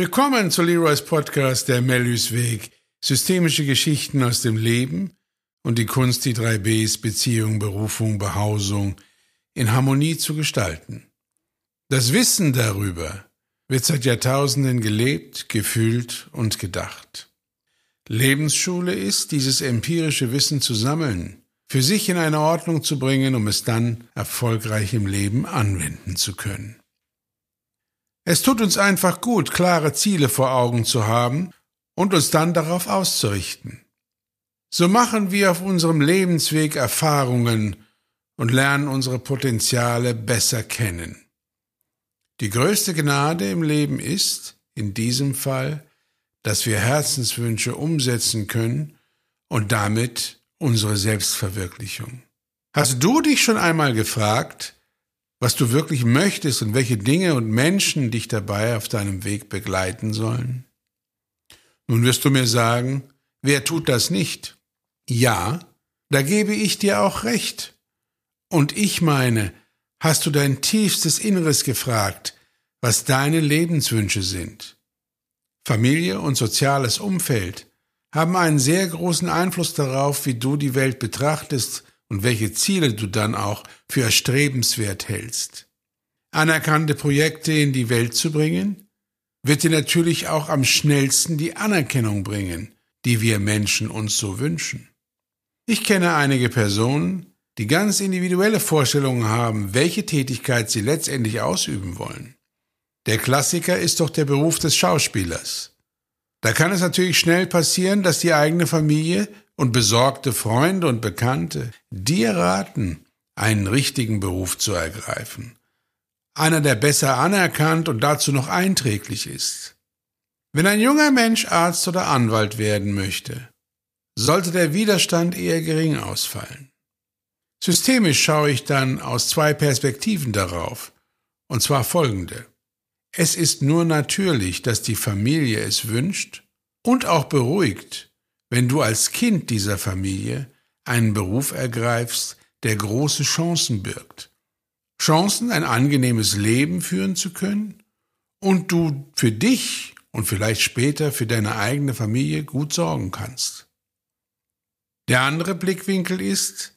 Willkommen zu Leroy's Podcast Der Mellys Weg. Systemische Geschichten aus dem Leben und die Kunst, die drei Bs Beziehung, Berufung, Behausung in Harmonie zu gestalten. Das Wissen darüber wird seit Jahrtausenden gelebt, gefühlt und gedacht. Lebensschule ist, dieses empirische Wissen zu sammeln, für sich in eine Ordnung zu bringen, um es dann erfolgreich im Leben anwenden zu können. Es tut uns einfach gut, klare Ziele vor Augen zu haben und uns dann darauf auszurichten. So machen wir auf unserem Lebensweg Erfahrungen und lernen unsere Potenziale besser kennen. Die größte Gnade im Leben ist, in diesem Fall, dass wir Herzenswünsche umsetzen können und damit unsere Selbstverwirklichung. Hast du dich schon einmal gefragt, was du wirklich möchtest und welche Dinge und Menschen dich dabei auf deinem Weg begleiten sollen? Nun wirst du mir sagen, wer tut das nicht? Ja, da gebe ich dir auch recht. Und ich meine, hast du dein tiefstes Inneres gefragt, was deine Lebenswünsche sind? Familie und soziales Umfeld haben einen sehr großen Einfluss darauf, wie du die Welt betrachtest und welche Ziele du dann auch für erstrebenswert hältst. Anerkannte Projekte in die Welt zu bringen, wird dir natürlich auch am schnellsten die Anerkennung bringen, die wir Menschen uns so wünschen. Ich kenne einige Personen, die ganz individuelle Vorstellungen haben, welche Tätigkeit sie letztendlich ausüben wollen. Der Klassiker ist doch der Beruf des Schauspielers. Da kann es natürlich schnell passieren, dass die eigene Familie und besorgte Freunde und Bekannte dir raten, einen richtigen Beruf zu ergreifen. Einer, der besser anerkannt und dazu noch einträglich ist. Wenn ein junger Mensch Arzt oder Anwalt werden möchte, sollte der Widerstand eher gering ausfallen. Systemisch schaue ich dann aus zwei Perspektiven darauf, und zwar folgende. Es ist nur natürlich, dass die Familie es wünscht und auch beruhigt, wenn du als Kind dieser Familie einen Beruf ergreifst, der große Chancen birgt. Chancen, ein angenehmes Leben führen zu können und du für dich und vielleicht später für deine eigene Familie gut sorgen kannst. Der andere Blickwinkel ist,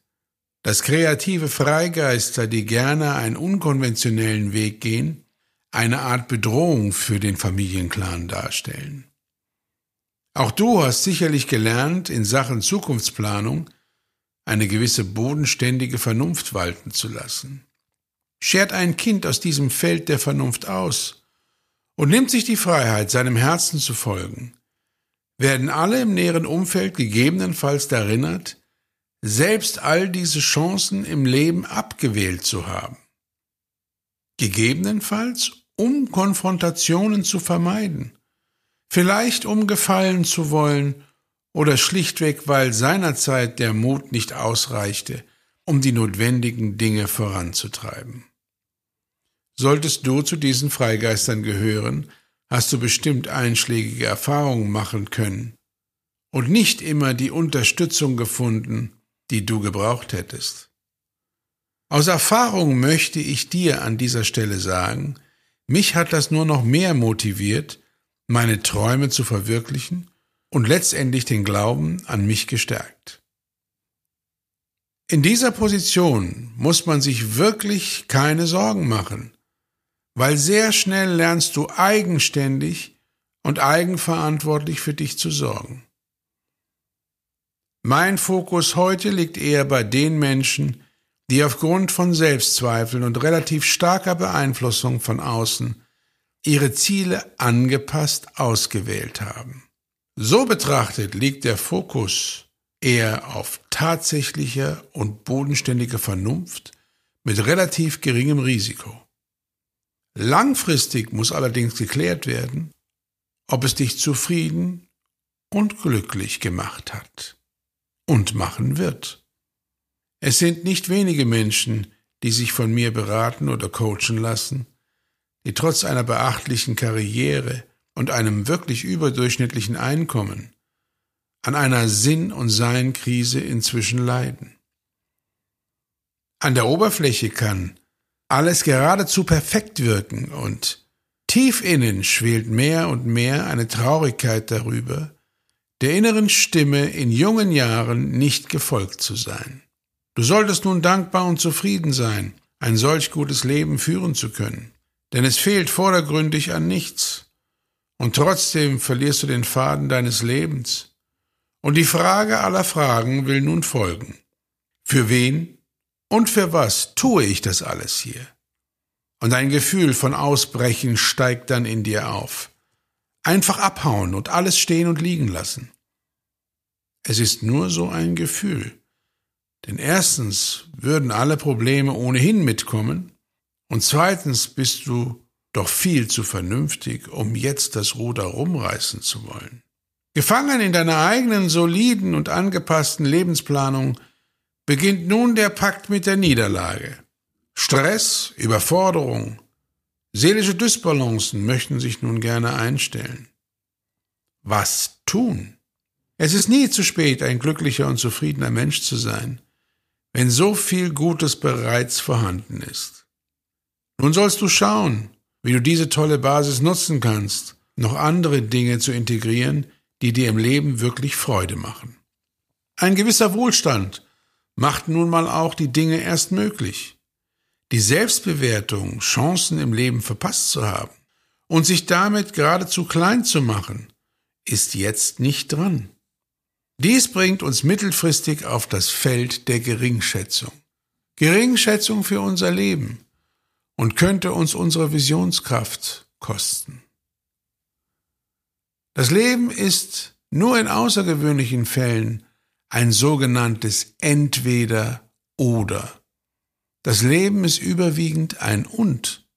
dass kreative Freigeister, die gerne einen unkonventionellen Weg gehen, eine Art Bedrohung für den Familienclan darstellen. Auch du hast sicherlich gelernt, in Sachen Zukunftsplanung eine gewisse bodenständige Vernunft walten zu lassen. Schert ein Kind aus diesem Feld der Vernunft aus und nimmt sich die Freiheit, seinem Herzen zu folgen, werden alle im näheren Umfeld gegebenenfalls erinnert, selbst all diese Chancen im Leben abgewählt zu haben. Gegebenenfalls, um Konfrontationen zu vermeiden vielleicht um gefallen zu wollen oder schlichtweg, weil seinerzeit der Mut nicht ausreichte, um die notwendigen Dinge voranzutreiben. Solltest du zu diesen Freigeistern gehören, hast du bestimmt einschlägige Erfahrungen machen können und nicht immer die Unterstützung gefunden, die du gebraucht hättest. Aus Erfahrung möchte ich dir an dieser Stelle sagen, mich hat das nur noch mehr motiviert, meine Träume zu verwirklichen und letztendlich den Glauben an mich gestärkt. In dieser Position muss man sich wirklich keine Sorgen machen, weil sehr schnell lernst du eigenständig und eigenverantwortlich für dich zu sorgen. Mein Fokus heute liegt eher bei den Menschen, die aufgrund von Selbstzweifeln und relativ starker Beeinflussung von außen ihre Ziele angepasst ausgewählt haben. So betrachtet liegt der Fokus eher auf tatsächlicher und bodenständiger Vernunft mit relativ geringem Risiko. Langfristig muss allerdings geklärt werden, ob es dich zufrieden und glücklich gemacht hat und machen wird. Es sind nicht wenige Menschen, die sich von mir beraten oder coachen lassen, die trotz einer beachtlichen Karriere und einem wirklich überdurchschnittlichen Einkommen an einer Sinn- und Sein-Krise inzwischen leiden. An der Oberfläche kann alles geradezu perfekt wirken und Tief innen schwelt mehr und mehr eine Traurigkeit darüber, der inneren Stimme in jungen Jahren nicht gefolgt zu sein. Du solltest nun dankbar und zufrieden sein, ein solch gutes Leben führen zu können, denn es fehlt vordergründig an nichts, und trotzdem verlierst du den Faden deines Lebens. Und die Frage aller Fragen will nun folgen. Für wen und für was tue ich das alles hier? Und ein Gefühl von Ausbrechen steigt dann in dir auf. Einfach abhauen und alles stehen und liegen lassen. Es ist nur so ein Gefühl. Denn erstens würden alle Probleme ohnehin mitkommen und zweitens bist du doch viel zu vernünftig, um jetzt das Ruder rumreißen zu wollen. Gefangen in deiner eigenen soliden und angepassten Lebensplanung beginnt nun der Pakt mit der Niederlage. Stress, Überforderung, seelische Dysbalancen möchten sich nun gerne einstellen. Was tun? Es ist nie zu spät, ein glücklicher und zufriedener Mensch zu sein, wenn so viel Gutes bereits vorhanden ist. Nun sollst du schauen, wie du diese tolle Basis nutzen kannst, noch andere Dinge zu integrieren, die dir im Leben wirklich Freude machen. Ein gewisser Wohlstand macht nun mal auch die Dinge erst möglich. Die Selbstbewertung, Chancen im Leben verpasst zu haben und sich damit geradezu klein zu machen, ist jetzt nicht dran. Dies bringt uns mittelfristig auf das Feld der Geringschätzung. Geringschätzung für unser Leben und könnte uns unsere Visionskraft kosten. Das Leben ist nur in außergewöhnlichen Fällen ein sogenanntes Entweder oder. Das Leben ist überwiegend ein Und.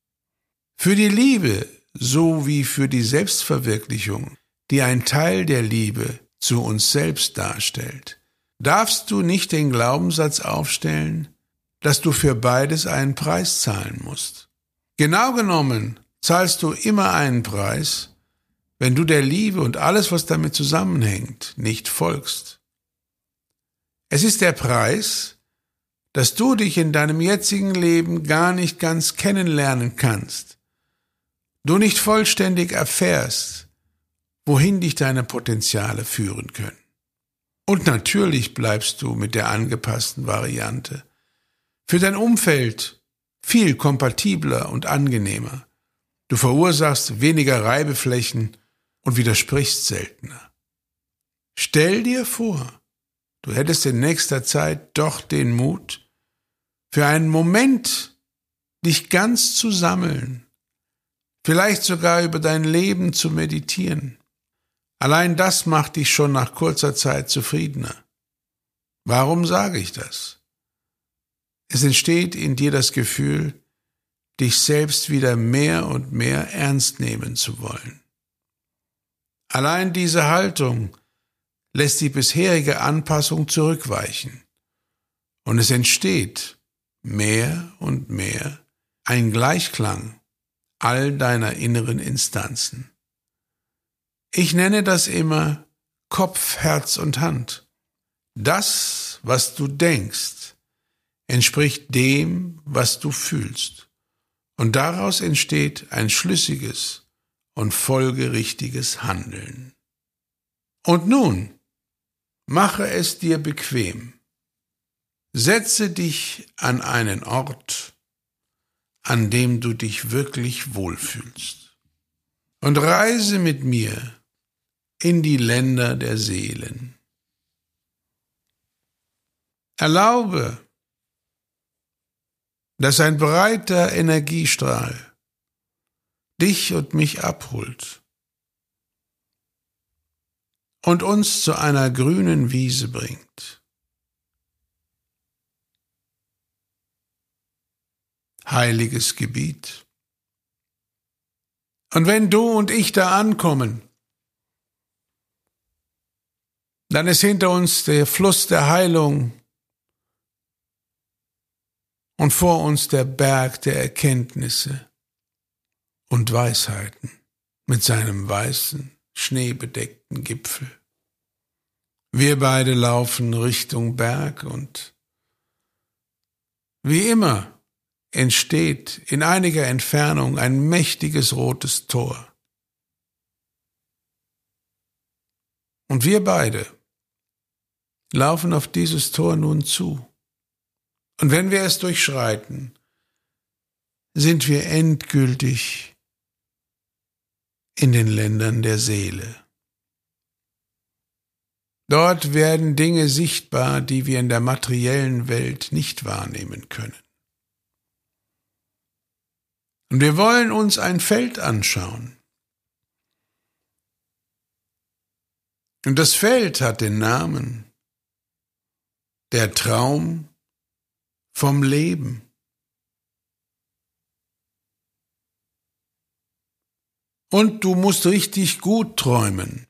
Für die Liebe sowie für die Selbstverwirklichung, die ein Teil der Liebe zu uns selbst darstellt, darfst du nicht den Glaubenssatz aufstellen, dass du für beides einen Preis zahlen musst. Genau genommen zahlst du immer einen Preis, wenn du der Liebe und alles, was damit zusammenhängt, nicht folgst. Es ist der Preis, dass du dich in deinem jetzigen Leben gar nicht ganz kennenlernen kannst, du nicht vollständig erfährst, wohin dich deine Potenziale führen können. Und natürlich bleibst du mit der angepassten Variante für dein Umfeld viel kompatibler und angenehmer. Du verursachst weniger Reibeflächen und widersprichst seltener. Stell dir vor, du hättest in nächster Zeit doch den Mut, für einen Moment dich ganz zu sammeln, vielleicht sogar über dein Leben zu meditieren. Allein das macht dich schon nach kurzer Zeit zufriedener. Warum sage ich das? Es entsteht in dir das Gefühl, dich selbst wieder mehr und mehr ernst nehmen zu wollen. Allein diese Haltung lässt die bisherige Anpassung zurückweichen. Und es entsteht mehr und mehr ein Gleichklang all deiner inneren Instanzen. Ich nenne das immer Kopf, Herz und Hand. Das, was du denkst, entspricht dem, was du fühlst. Und daraus entsteht ein schlüssiges und folgerichtiges Handeln. Und nun, mache es dir bequem. Setze dich an einen Ort, an dem du dich wirklich wohlfühlst. Und reise mit mir in die Länder der Seelen. Erlaube, dass ein breiter Energiestrahl dich und mich abholt und uns zu einer grünen Wiese bringt. heiliges Gebiet. Und wenn du und ich da ankommen, dann ist hinter uns der Fluss der Heilung und vor uns der Berg der Erkenntnisse und Weisheiten mit seinem weißen, schneebedeckten Gipfel. Wir beide laufen Richtung Berg und wie immer entsteht in einiger Entfernung ein mächtiges rotes Tor. Und wir beide laufen auf dieses Tor nun zu. Und wenn wir es durchschreiten, sind wir endgültig in den Ländern der Seele. Dort werden Dinge sichtbar, die wir in der materiellen Welt nicht wahrnehmen können. Und wir wollen uns ein Feld anschauen. Und das Feld hat den Namen der Traum vom Leben. Und du musst richtig gut träumen.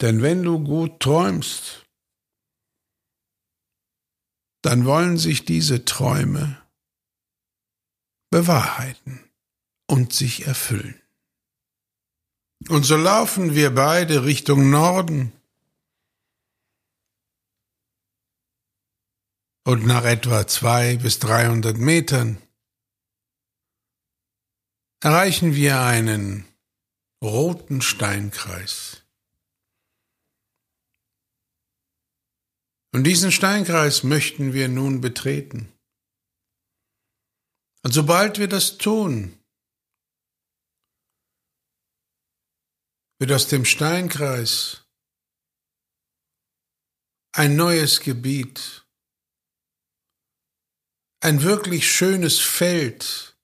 Denn wenn du gut träumst, dann wollen sich diese Träume bewahrheiten und sich erfüllen. Und so laufen wir beide Richtung Norden. Und nach etwa zwei bis dreihundert Metern erreichen wir einen roten Steinkreis. Und diesen Steinkreis möchten wir nun betreten. Und sobald wir das tun, wird aus dem Steinkreis ein neues Gebiet, ein wirklich schönes Feld,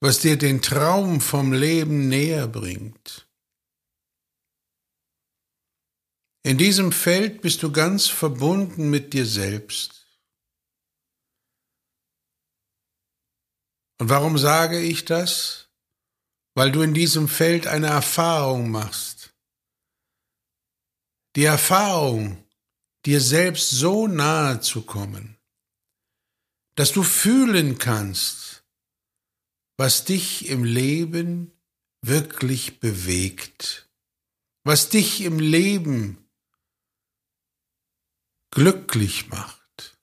was dir den Traum vom Leben näher bringt. In diesem Feld bist du ganz verbunden mit dir selbst. Und warum sage ich das? Weil du in diesem Feld eine Erfahrung machst. Die Erfahrung, dir selbst so nahe zu kommen, dass du fühlen kannst, was dich im Leben wirklich bewegt, was dich im Leben glücklich macht,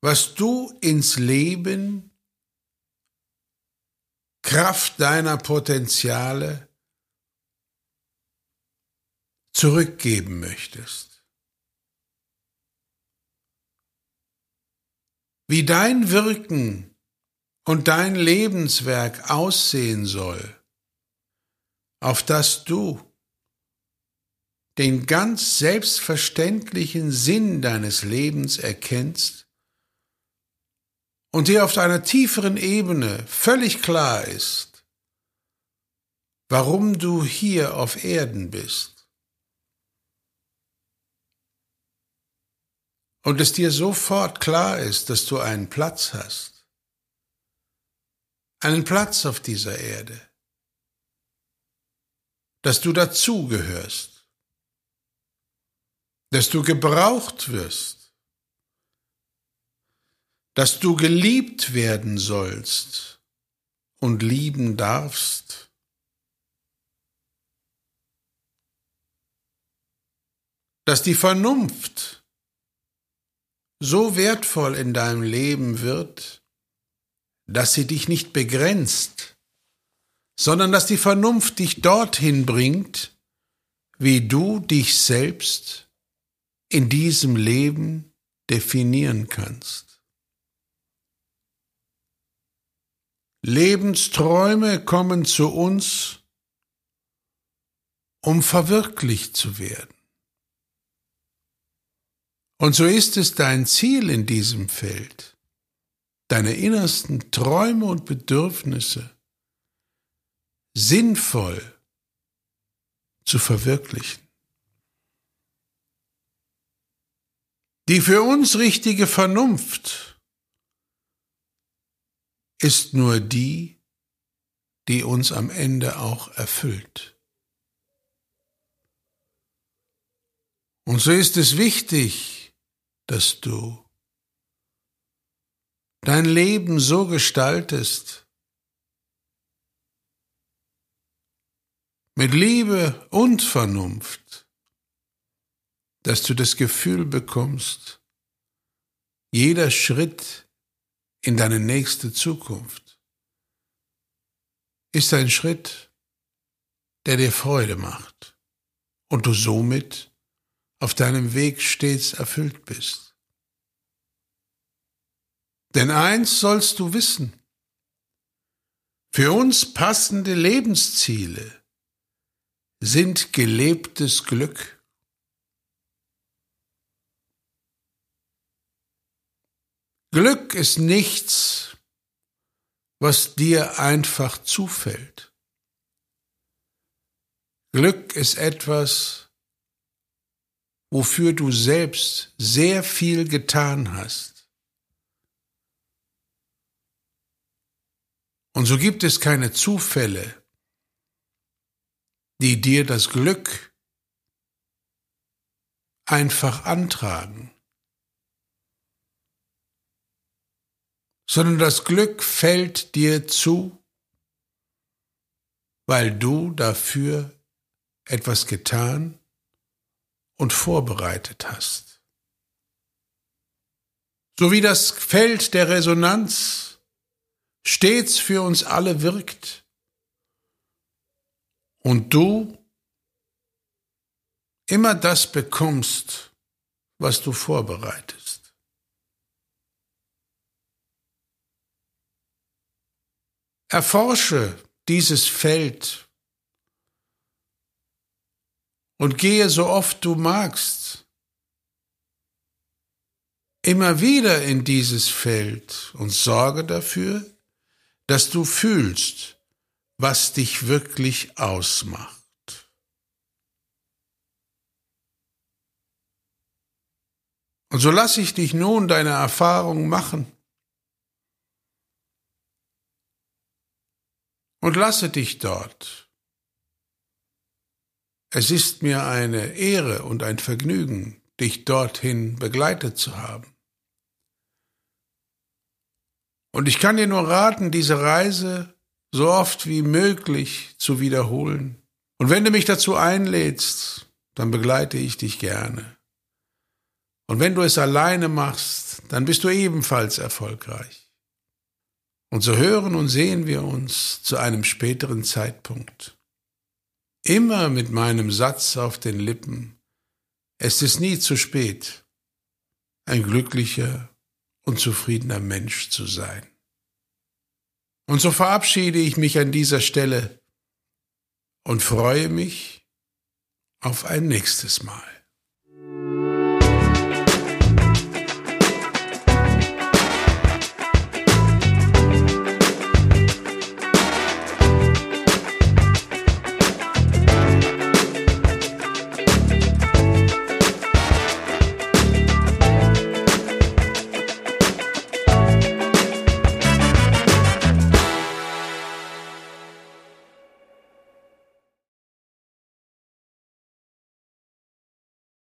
was du ins Leben Kraft deiner Potenziale zurückgeben möchtest. Wie dein Wirken und dein Lebenswerk aussehen soll, auf das du den ganz selbstverständlichen Sinn deines Lebens erkennst und dir auf einer tieferen Ebene völlig klar ist, warum du hier auf Erden bist. Und es dir sofort klar ist, dass du einen Platz hast, einen Platz auf dieser Erde, dass du dazugehörst, dass du gebraucht wirst, dass du geliebt werden sollst und lieben darfst. dass die Vernunft so wertvoll in deinem Leben wird, dass sie dich nicht begrenzt, sondern dass die Vernunft dich dorthin bringt, wie du dich selbst in diesem Leben definieren kannst. Lebensträume kommen zu uns, um verwirklicht zu werden. Und so ist es dein Ziel in diesem Feld, deine innersten Träume und Bedürfnisse sinnvoll zu verwirklichen. Die für uns richtige Vernunft ist nur die, die uns am Ende auch erfüllt. Und so ist es wichtig, dass du dein Leben so gestaltest, mit Liebe und Vernunft, dass du das Gefühl bekommst, jeder Schritt in deine nächste Zukunft ist ein Schritt, der dir Freude macht. Und du somit auf deinem Weg stets erfüllt bist. Denn eins sollst du wissen, für uns passende Lebensziele sind gelebtes Glück. Glück ist nichts, was dir einfach zufällt. Glück ist etwas, wofür du selbst sehr viel getan hast. Und so gibt es keine Zufälle, die dir das Glück einfach antragen, sondern das Glück fällt dir zu, weil du dafür etwas getan und vorbereitet hast. So wie das Feld der Resonanz stets für uns alle wirkt und du immer das bekommst, was du vorbereitest. Erforsche dieses Feld und gehe so oft du magst immer wieder in dieses Feld und sorge dafür, dass du fühlst, was dich wirklich ausmacht. Und so lasse ich dich nun deine Erfahrung machen. Und lasse dich dort es ist mir eine Ehre und ein Vergnügen, dich dorthin begleitet zu haben. Und ich kann dir nur raten, diese Reise so oft wie möglich zu wiederholen. Und wenn du mich dazu einlädst, dann begleite ich dich gerne. Und wenn du es alleine machst, dann bist du ebenfalls erfolgreich. Und so hören und sehen wir uns zu einem späteren Zeitpunkt immer mit meinem Satz auf den Lippen, es ist nie zu spät, ein glücklicher und zufriedener Mensch zu sein. Und so verabschiede ich mich an dieser Stelle und freue mich auf ein nächstes Mal.